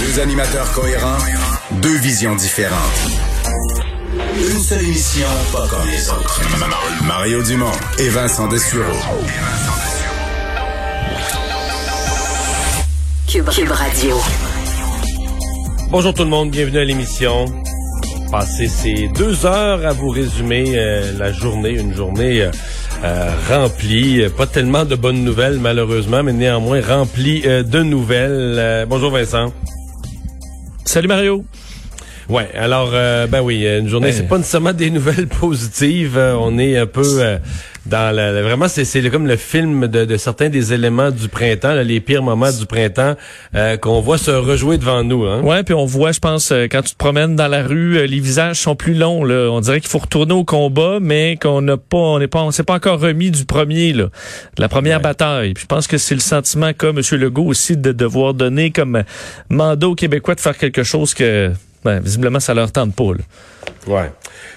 Deux animateurs cohérents, deux visions différentes. Une seule émission, pas comme les autres. Mario Dumont et Vincent Dessureau. Cube, Cube Radio. Bonjour tout le monde, bienvenue à l'émission. Passez ces deux heures à vous résumer euh, la journée, une journée euh, euh, remplie, pas tellement de bonnes nouvelles malheureusement, mais néanmoins remplie de nouvelles. bonjour Vincent. Salut Mario. Ouais, alors ben oui, une journée, c'est pas nécessairement des nouvelles positives. on est un peu dans la, vraiment c'est comme le film de, de, certains des éléments du printemps, les pires moments du printemps euh, qu'on voit se rejouer devant nous. Hein? Ouais, puis on voit, je pense, euh, quand tu te promènes dans la rue, euh, les visages sont plus longs. Là. On dirait qu'il faut retourner au combat, mais qu'on n'a pas, on n'est pas, on s'est pas encore remis du premier, là, de la première bataille. Puis je pense que c'est le sentiment qu'a M. Legault aussi de devoir donner comme mandat aux Québécois de faire quelque chose que, ben, visiblement, ça leur tente pas. Là. Ouais.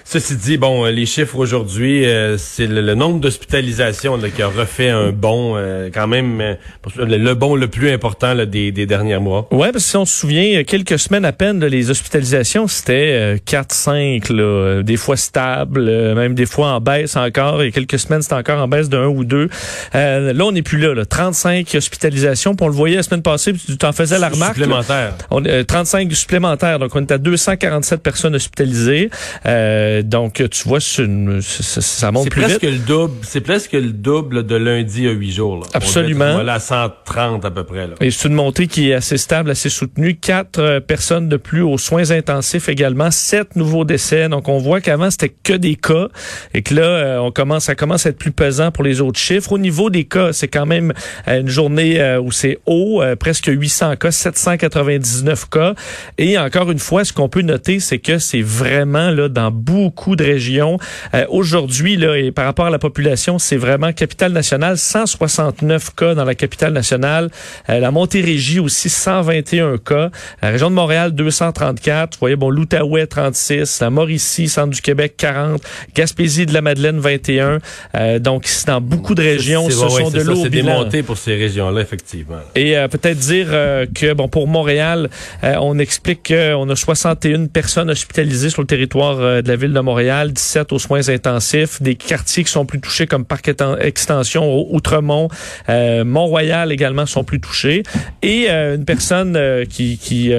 Ceci dit, bon, euh, les chiffres aujourd'hui, euh, c'est le, nombre d'hospitalisations qui a refait un bond euh, quand même, le, bond le plus important des, des, derniers mois. Ouais, parce que si on se souvient, quelques semaines à peine, les hospitalisations, c'était 4-5, des fois stables, même des fois en baisse encore, et quelques semaines, c'était encore en baisse de 1 ou 2. là, on n'est plus là, là, 35 hospitalisations, puis on le voyait la semaine passée, puis tu t'en faisais la remarque. Supplémentaire. On, 35 supplémentaires, donc on est à 247 personnes hospitalisées. Euh, donc, tu vois, une, ça monte plus presque Le double, c'est presque le double de lundi à huit jours. Là. Absolument. Voilà, 130 à peu près. Là. Et c'est une montée qui est assez stable, assez soutenue. Quatre euh, personnes de plus aux soins intensifs également. Sept nouveaux décès. Donc, on voit qu'avant, c'était que des cas et que là, euh, on commence, ça commence à être plus pesant pour les autres chiffres. Au niveau des cas, c'est quand même une journée où c'est haut, presque 800 cas, 799 cas. Et encore une fois, ce qu'on peut noter, c'est que c'est vraiment là dans beaucoup de régions. Euh, aujourd'hui, là, et par rapport à la population, c'est vraiment capitale nationale, 169 cas dans la capitale nationale. Euh, la Montérégie aussi, 121 cas. La région de Montréal, 234. Vous voyez, bon, l'Outaouais, 36. La Mauricie, centre du Québec, 40. Gaspésie de la Madeleine, 21. Euh, donc, c'est dans beaucoup de régions, ce sont de l'eau. C'est démonté pour ces régions-là, effectivement. Et peut-être dire que, bon, pour Montréal, on explique qu'on a 61 personnes hospitalisées sur le territoire de la ville de Montréal, 17 aux soins intensifs, des quartiers qui sont plus touchés comme Parc Extension, Outremont, euh, Mont-Royal également sont plus touchés, et euh, une personne euh, qui, qui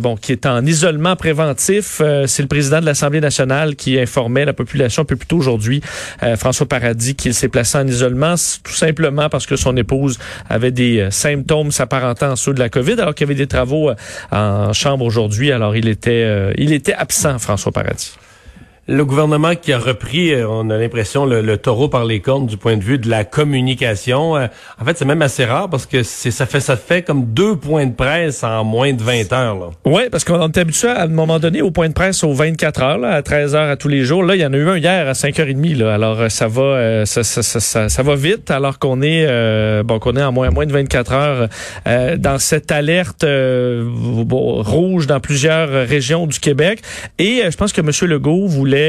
bon qui est en isolement préventif, c'est le président de l'Assemblée nationale qui informait la population un peu plus tôt aujourd'hui, François Paradis, qu'il s'est placé en isolement tout simplement parce que son épouse avait des symptômes s'apparentant à ceux de la COVID, alors qu'il y avait des travaux en chambre aujourd'hui. Alors il était il était absent, François Paradis. Le gouvernement qui a repris, euh, on a l'impression, le, taureau par les cornes du point de vue de la communication. Euh, en fait, c'est même assez rare parce que c'est ça fait ça fait comme deux points de presse en moins de 20 heures. Oui, parce qu'on est habitué à un moment donné au point de presse aux 24 heures, à 13 heures à tous les jours. Là, il y en a eu un hier à 5h30. Là. Alors, euh, ça va ça, ça, ça, ça, va vite alors qu'on est bon qu'on est en moins, moins de 24 heures dans cette alerte rouge dans plusieurs régions du Québec. Et je pense que M. Legault voulait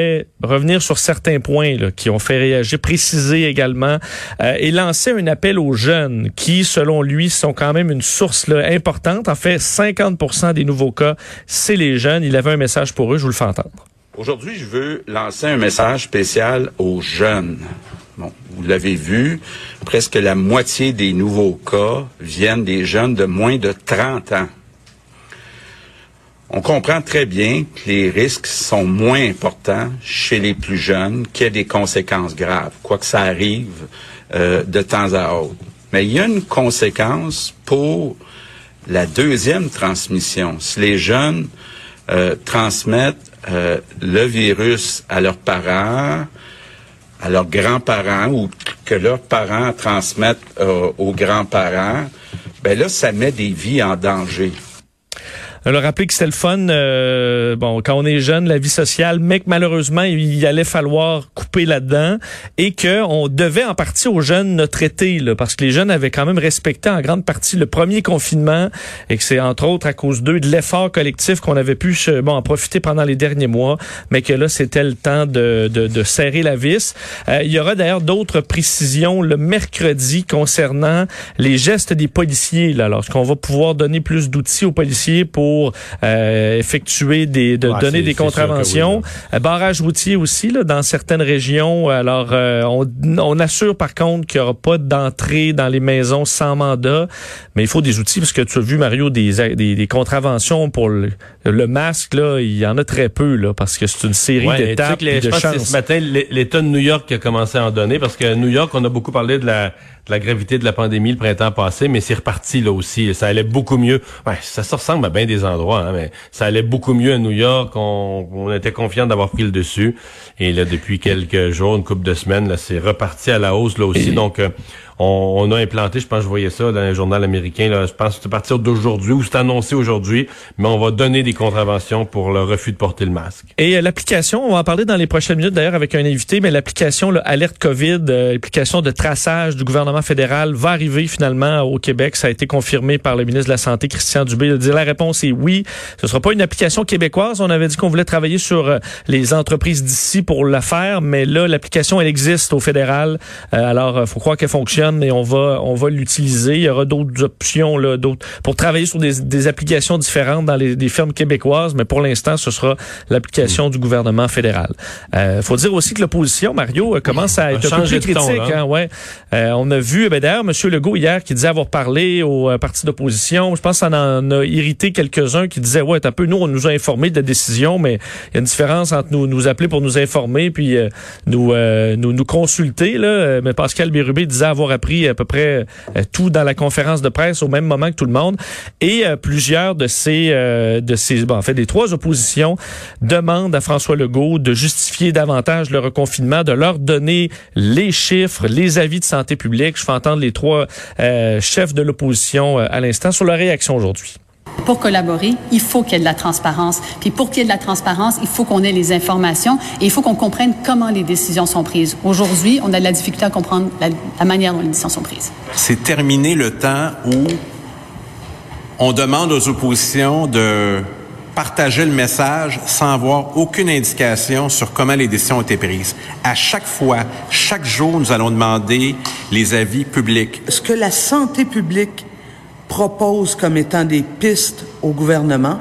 revenir sur certains points qui ont fait réagir, préciser également euh, et lancer un appel aux jeunes qui, selon lui, sont quand même une source importante. En fait, 50 des nouveaux cas, c'est les jeunes. Il avait un message pour eux, je vous le fais entendre. Aujourd'hui, je veux lancer un message spécial aux jeunes. Bon, vous l'avez vu, presque la moitié des nouveaux cas viennent des jeunes de moins de 30 ans. On comprend très bien que les risques sont moins importants chez les plus jeunes, qu'il y ait des conséquences graves, quoi que ça arrive euh, de temps à autre. Mais il y a une conséquence pour la deuxième transmission. Si les jeunes euh, transmettent euh, le virus à leurs parents, à leurs grands-parents ou que leurs parents transmettent aux grands-parents, ben là, ça met des vies en danger. Alors, rappeler que c'était le fun, euh, bon, quand on est jeune, la vie sociale, mais que malheureusement, il allait falloir couper là-dedans et que on devait en partie aux jeunes notre été, là, parce que les jeunes avaient quand même respecté en grande partie le premier confinement et que c'est entre autres à cause d'eux de l'effort collectif qu'on avait pu bon, en profiter pendant les derniers mois, mais que là, c'était le temps de, de, de, serrer la vis. Euh, il y aura d'ailleurs d'autres précisions le mercredi concernant les gestes des policiers, là, lorsqu'on va pouvoir donner plus d'outils aux policiers pour pour euh, effectuer des, de donner des contraventions. Euh, barrage routier aussi là, dans certaines régions. Alors, euh, on, on, assure par contre qu'il n'y aura pas d'entrée dans les maisons sans mandat, mais il faut des outils parce que tu as vu Mario des, des, des contraventions pour le, le, masque là, il y en a très peu là parce que c'est une série d'étapes et de chances. Ce matin, l'État de New York qui a commencé à en donner parce que New York, on a beaucoup parlé de la la gravité de la pandémie le printemps passé, mais c'est reparti là aussi. Ça allait beaucoup mieux. Ouais, ça se ressemble à bien des endroits, hein, mais ça allait beaucoup mieux à New York. On, on était confiant d'avoir pris le dessus. Et là, depuis quelques jours, une couple de semaines, là, c'est reparti à la hausse là aussi. Donc, euh, on, a implanté, je pense que je voyais ça dans un journal américain, là, je pense que c'est à partir d'aujourd'hui, ou c'est annoncé aujourd'hui, mais on va donner des contraventions pour le refus de porter le masque. Et euh, l'application, on va en parler dans les prochaines minutes d'ailleurs avec un invité, mais l'application Alerte COVID, euh, l'application de traçage du gouvernement fédéral va arriver finalement au Québec. Ça a été confirmé par le ministre de la Santé, Christian Dubé. Il a dit la réponse est oui. Ce sera pas une application québécoise. On avait dit qu'on voulait travailler sur euh, les entreprises d'ici pour la faire, mais là, l'application, elle existe au fédéral. alors, faut croire qu'elle fonctionne et on va on va l'utiliser. Il y aura d'autres options là, d'autres pour travailler sur des, des, applications différentes dans les des firmes québécoises, mais pour l'instant, ce sera l'application du gouvernement fédéral. Euh, faut dire aussi que l'opposition, Mario, euh, commence à être un peu plus critique. hein, ouais. Euh, on a vu, ben d'ailleurs, M. Legault hier qui disait avoir parlé au euh, parti d'opposition. Je pense que ça en a irrité quelques-uns qui disaient ouais, un peu nous on nous a informé de la décision, mais il y a une différence entre nous nous appeler pour nous informer puis nous, nous nous consulter là. Mais Pascal Bérubé disait avoir pris à peu près euh, tout dans la conférence de presse au même moment que tout le monde. Et euh, plusieurs de ces, euh, de ces, bon, en fait, des trois oppositions demandent à François Legault de justifier davantage le reconfinement, de leur donner les chiffres, les avis de santé publique. Je fais entendre les trois chefs de l'opposition à l'instant sur leur réaction aujourd'hui. Pour collaborer, il faut qu'il y ait de la transparence. Puis pour qu'il y ait de la transparence, il faut qu'on ait les informations et il faut qu'on comprenne comment les décisions sont prises. Aujourd'hui, on a de la difficulté à comprendre la, manière dont les décisions sont prises. C'est terminé le temps où on demande aux oppositions de partager le message sans avoir aucune indication sur comment les décisions ont été prises. À chaque fois, chaque jour, nous allons demander les avis publics. Ce que la santé publique propose comme étant des pistes au gouvernement,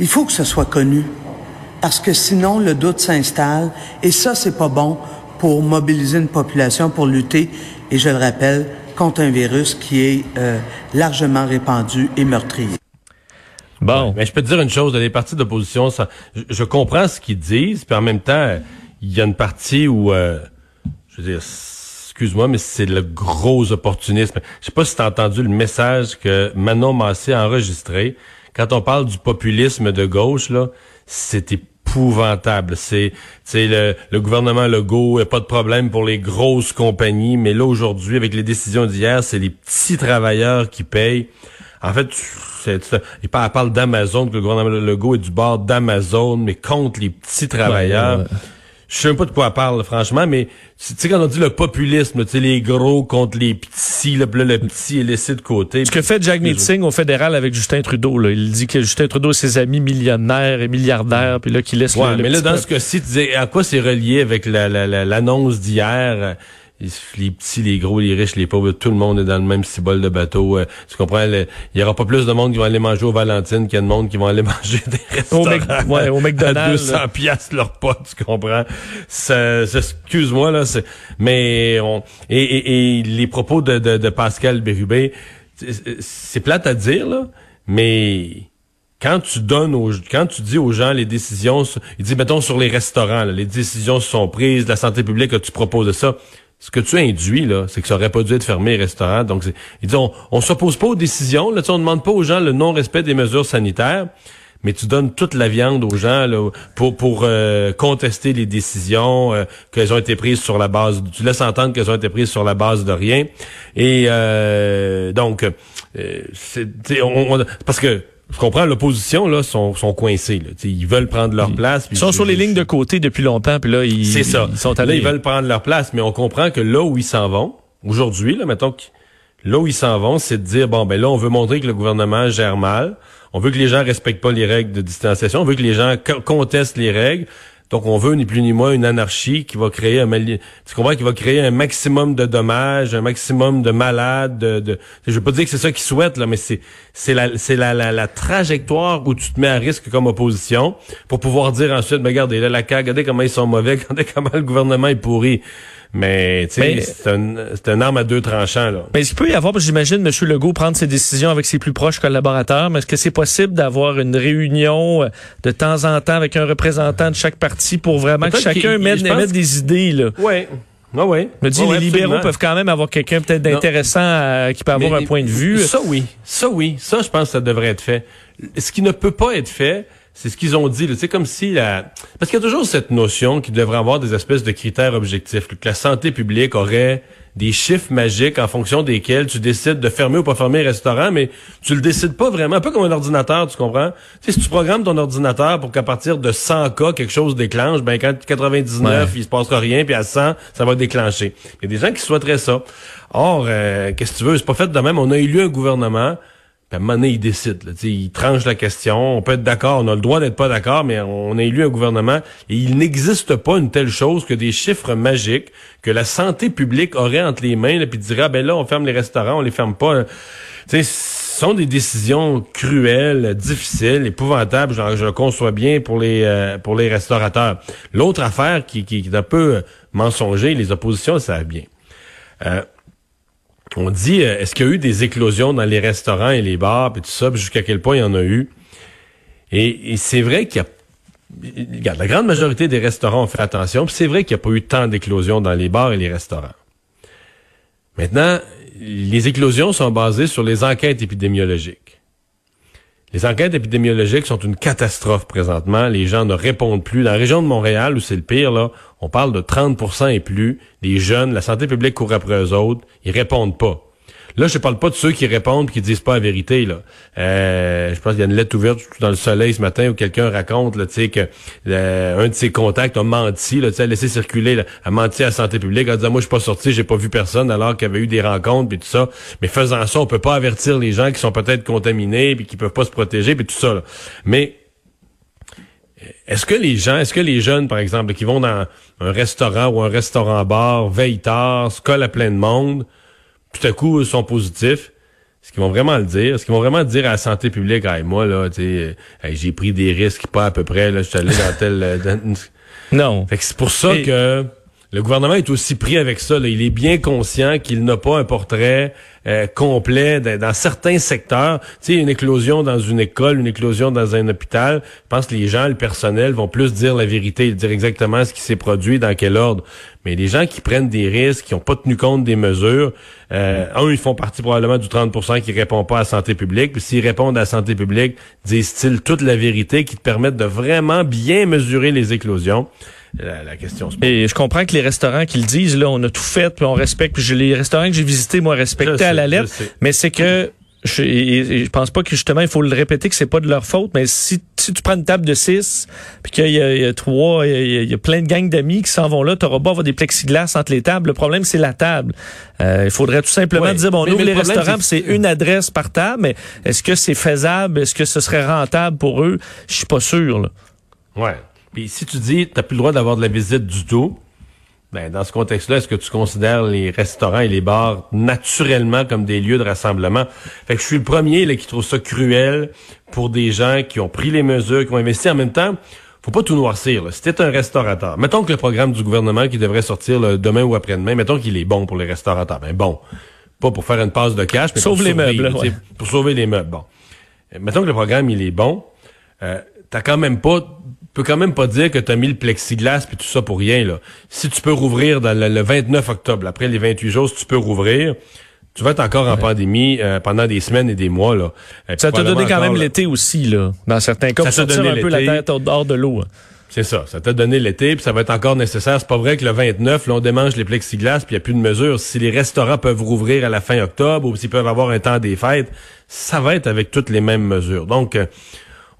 il faut que ce soit connu. Parce que sinon, le doute s'installe. Et ça, c'est pas bon pour mobiliser une population pour lutter, et je le rappelle, contre un virus qui est euh, largement répandu et meurtrier. Bon. mais je peux te dire une chose, les partis d'opposition, je, comprends ce qu'ils disent, puis en même temps, il y a une partie où, euh, je veux dire, excuse-moi, mais c'est le gros opportunisme. Je sais pas si tu as entendu le message que Manon Massé a enregistré. Quand on parle du populisme de gauche, là, c'est épouvantable. C'est, c'est le, le gouvernement Legault, a pas de problème pour les grosses compagnies, mais là, aujourd'hui, avec les décisions d'hier, c'est les petits travailleurs qui payent. En fait, c'est, il parle d'Amazon, que le gouvernement Legault est du bord d'Amazon, mais contre les petits travailleurs je sais pas de quoi elle parle, franchement, mais tu sais, quand on dit le populisme, tu sais, les gros contre les petits, le, le petit est laissé de côté. Ce que fait Jack Meeting au fédéral avec Justin Trudeau, là. Il dit que Justin Trudeau, ses amis millionnaires et milliardaires, puis là, qu'il laisse ouais, mais là, dans ce cas-ci, tu dis, à quoi c'est relié avec l'annonce d'hier? Les petits, les gros, les riches, les pauvres, tout le monde est dans le même cibole de bateau. Euh, tu comprends? Il y aura pas plus de monde qui vont aller manger au Valentine qu'il y a de monde qui vont aller manger des restaurants. Au, ouais, au McDonald's. À 200 piastres leur pote, tu comprends? Excuse-moi, là. Mais on, et, et, les propos de, de, de Pascal Bérubé, c'est plate à dire, là, mais quand tu donnes aux, quand tu dis aux gens les décisions, il dit mettons sur les restaurants, les décisions sont prises, la santé publique, tu proposes ça ce que tu induis, là, c'est que ça aurait pas dû être fermé, les restaurants. Donc, ils disent, on, on s'oppose pas aux décisions. Là, on demande pas aux gens le non-respect des mesures sanitaires. mais tu donnes toute la viande aux gens là, pour pour euh, contester les décisions euh, qu'elles ont été prises sur la base. Tu laisses entendre qu'elles ont été prises sur la base de rien. Et euh, donc, c'est on, parce que je comprends, l'opposition, là, sont, sont coincés. Là. ils veulent prendre leur place. Ils sont sur les lignes de côté depuis longtemps, puis là, ils, ça. ils sont allés. Là, ils veulent prendre leur place, mais on comprend que là où ils s'en vont, aujourd'hui, là, mettons que là où ils s'en vont, c'est de dire, bon, ben là, on veut montrer que le gouvernement gère mal. On veut que les gens respectent pas les règles de distanciation. On veut que les gens contestent les règles. Donc, on veut ni plus ni moins une anarchie qui va créer un tu comprends, qui va créer un maximum de dommages, un maximum de malades. De, de... je veux pas dire que c'est ça qu'ils souhaitent là, mais c'est c'est la c'est la, la, trajectoire où tu te mets à risque comme opposition pour pouvoir dire ensuite, mais regardez là la CAQ, regardez comment ils sont mauvais, regardez comment le gouvernement est pourri. Mais tu sais, c'est un, un arme à deux tranchants. Là. Mais il peut y avoir, j'imagine, M. Legault prendre ses décisions avec ses plus proches collaborateurs, mais est-ce que c'est possible d'avoir une réunion euh, de temps en temps avec un représentant de chaque parti pour vraiment que chacun mette, des idées? Là? Ouais. Ah ouais. Me dit, les libéraux peuvent quand même avoir quelqu'un peut-être d'intéressant qui peut avoir un point de vue. Ça oui, ça oui, ça je pense que ça devrait être fait. Ce qui ne peut pas être fait, c'est ce qu'ils ont dit. C'est comme si la... Parce qu'il y a toujours cette notion qu'il devrait avoir des espèces de critères objectifs, que la santé publique aurait des chiffres magiques en fonction desquels tu décides de fermer ou pas fermer un restaurant, mais tu le décides pas vraiment, un peu comme un ordinateur, tu comprends? Tu sais, si tu programmes ton ordinateur pour qu'à partir de 100 cas, quelque chose déclenche, ben quand 99, il se passera rien, puis à 100, ça va déclencher. Il y a des gens qui souhaiteraient ça. Or, euh, qu'est-ce que tu veux? C'est pas fait de même. On a élu un gouvernement à un il décide. Là, il tranche la question. On peut être d'accord, on a le droit d'être pas d'accord, mais on a élu un gouvernement et il n'existe pas une telle chose que des chiffres magiques que la santé publique aurait entre les mains, et puis dirait, ah, ben là, on ferme les restaurants, on les ferme pas. ce sont des décisions cruelles, difficiles, épouvantables. Je, le conçois bien pour les euh, pour les restaurateurs. L'autre affaire qui, qui, est un peu mensonger, les oppositions, ça va bien. Euh, on dit, euh, est-ce qu'il y a eu des éclosions dans les restaurants et les bars, et tout ça, jusqu'à quel point il y en a eu? Et, c'est vrai qu'il y a Regarde, la grande majorité des restaurants ont fait attention, puis c'est vrai qu'il n'y a pas eu tant d'éclosions dans les bars et les restaurants. Maintenant, les éclosions sont basées sur les enquêtes épidémiologiques. Les enquêtes épidémiologiques sont une catastrophe présentement. Les gens ne répondent plus. Dans la région de Montréal, où c'est le pire, là, on parle de 30% et plus. Les jeunes, la santé publique court après eux autres. Ils répondent pas. Là, je parle pas de ceux qui répondent qui disent pas la vérité. Là. Euh, je pense qu'il y a une lettre ouverte dans le soleil ce matin où quelqu'un raconte là, que euh, un de ses contacts a menti, là, a laissé circuler, là, a menti à la santé publique, a dit moi je suis pas sorti, j'ai pas vu personne alors qu'il y avait eu des rencontres puis tout ça. Mais faisant ça, on peut pas avertir les gens qui sont peut-être contaminés puis qui peuvent pas se protéger puis tout ça. Mais est-ce que les gens, est-ce que les jeunes, par exemple, qui vont dans un restaurant ou un restaurant-bar, veillent tard, se collent à plein de monde, tout à coup sont positifs, est-ce qu'ils vont vraiment le dire? Est-ce qu'ils vont vraiment dire à la santé publique, hey, moi, là, tu sais, j'ai pris des risques pas à peu près, là, je suis allé dans tel... Euh, non. Fait que c'est pour ça que le gouvernement est aussi pris avec ça. Là. Il est bien conscient qu'il n'a pas un portrait euh, complet dans certains secteurs. Tu sais, une éclosion dans une école, une éclosion dans un hôpital. Je pense que les gens, le personnel, vont plus dire la vérité, dire exactement ce qui s'est produit, dans quel ordre. Mais les gens qui prennent des risques, qui n'ont pas tenu compte des mesures, euh, un, ils font partie probablement du 30% qui répond pas à la santé publique. Puis s'ils répondent à la santé publique, disent-ils toute la vérité qui te permettent de vraiment bien mesurer les éclosions la, question se Et je comprends que les restaurants qui le disent, là, on a tout fait, puis on respecte. Puis les restaurants que j'ai visités, moi, respectaient à la lettre. Mais c'est que je, je pense pas que justement il faut le répéter que c'est pas de leur faute, mais si, si tu prends une table de six, puis qu'il y, y, a trois, il y, a plein de gangs d'amis qui s'en vont là, tu auras pas avoir des plexiglas entre les tables. Le problème c'est la table. Euh, il faudrait tout simplement dire bon, on ouvre les restaurants, c'est une adresse par table, mais est-ce que c'est faisable, est-ce que ce serait rentable pour eux? Je suis pas sûr. Là. Ouais. Puis si tu dis t'as plus le droit d'avoir de la visite du tout, ben dans ce contexte-là, est-ce que tu considères les restaurants et les bars naturellement comme des lieux de rassemblement? Fait que je suis le premier là, qui trouve ça cruel pour des gens qui ont pris les mesures, qui ont investi en même temps. Faut pas tout noircir. Là. Si t'es un restaurateur, mettons que le programme du gouvernement qui devrait sortir demain ou après-demain, mettons qu'il est bon pour les restaurateurs. Ben bon, pas pour faire une passe de cash, mais pour les meubles, pour sauver les meubles. Bon, mettons que le programme il est bon, euh, t'as quand même pas peux quand même pas dire que tu as mis le plexiglas puis tout ça pour rien. Là. Si tu peux rouvrir dans le, 29 octobre, après les 28 jours, si tu peux rouvrir, tu vas être encore en pandémie euh, pendant des semaines et des mois. Là. Ça t'a donné quand même l'été aussi, là. Dans certains cas, Ça t'a donné un peu la tête hors hors de l'eau. hein. C'est ça, ça t'a donné l'été, puis ça va être encore nécessaire. C'est pas vrai que le 29, là, on démange les plexiglas, puis il n'y a plus de mesures. Si les restaurants peuvent rouvrir à la fin octobre ou s'ils peuvent avoir un temps des fêtes, ça va être avec toutes les mêmes mesures. Donc, euh,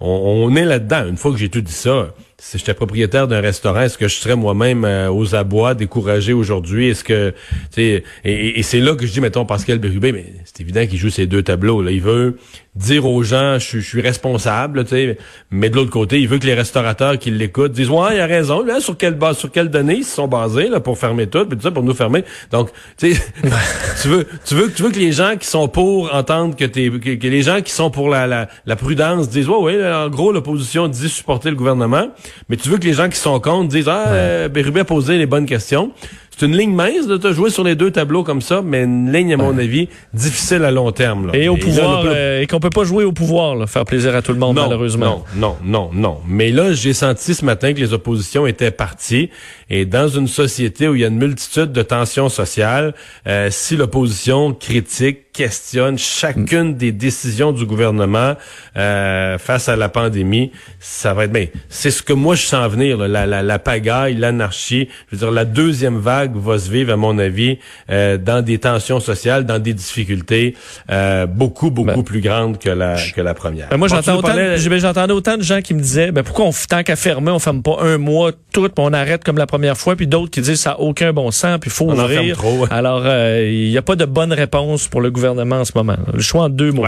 on, est là-dedans. Une fois que j'ai tout dit ça, si j'étais propriétaire d'un restaurant, est-ce que je serais moi-même euh, aux abois, découragé aujourd'hui? Est-ce que, tu sais, et, et- c'est là que je dis, mettons, Pascal Bérubé, c'est évident qu'il joue ces deux tableaux. Là. Il veut dire aux gens, je, suis- je suis responsable, tu sais, mais de l'autre côté, il veut que les restaurateurs qui l'écoutent disent, ouais, il a raison, là, sur quelle base, sur quelle données ils se sont basés là pour fermer tout, puis tout ça pour nous fermer. Donc, tu sais, tu veux, tu veux, tu veux que les gens qui sont pour entendent que t'es, que, que les gens qui sont pour la, la, la prudence disent, ouais, ouais, en gros, l'opposition dit supporter le gouvernement, mais tu veux que les gens qui sont contre disent, ah, euh, Bérubé a posé les bonnes questions. C'est une ligne mince de te jouer sur les deux tableaux comme ça, mais une ligne, à mon avis, difficile à long terme. là. Et au pouvoir, euh, et qu'on peut pas jouer au pouvoir, là, faire plaisir à tout le monde, non, malheureusement. Non, non, non, non. Mais là, j'ai senti ce matin que les oppositions étaient parties. Et dans une société où il y a une multitude de tensions sociales, euh, si l'opposition critique, questionne chacune des décisions du gouvernement euh, face à la pandémie, ça va être bien. C'est ce que moi je sens venir, là, la, la, la pagaille, l'anarchie. Je veux dire, la deuxième vague va se vivre, à mon avis, euh, dans des tensions sociales, dans des difficultés euh, beaucoup, beaucoup Ben, plus grandes que la, que la première. Ben, moi, j'entends autant, parlais- ben, j'entendais autant de gens qui me disaient, ben, pourquoi on, tant qu'à fermer, on ferme pas un mois tout, puis on arrête comme la première fois, puis d'autres qui disent ça a aucun bon sens, puis faut On en ferme ouvrir. trop, ouais. Alors, euh, il n'y a pas de bonne réponse pour le gouvernement en ce moment. Le choix en deux mots.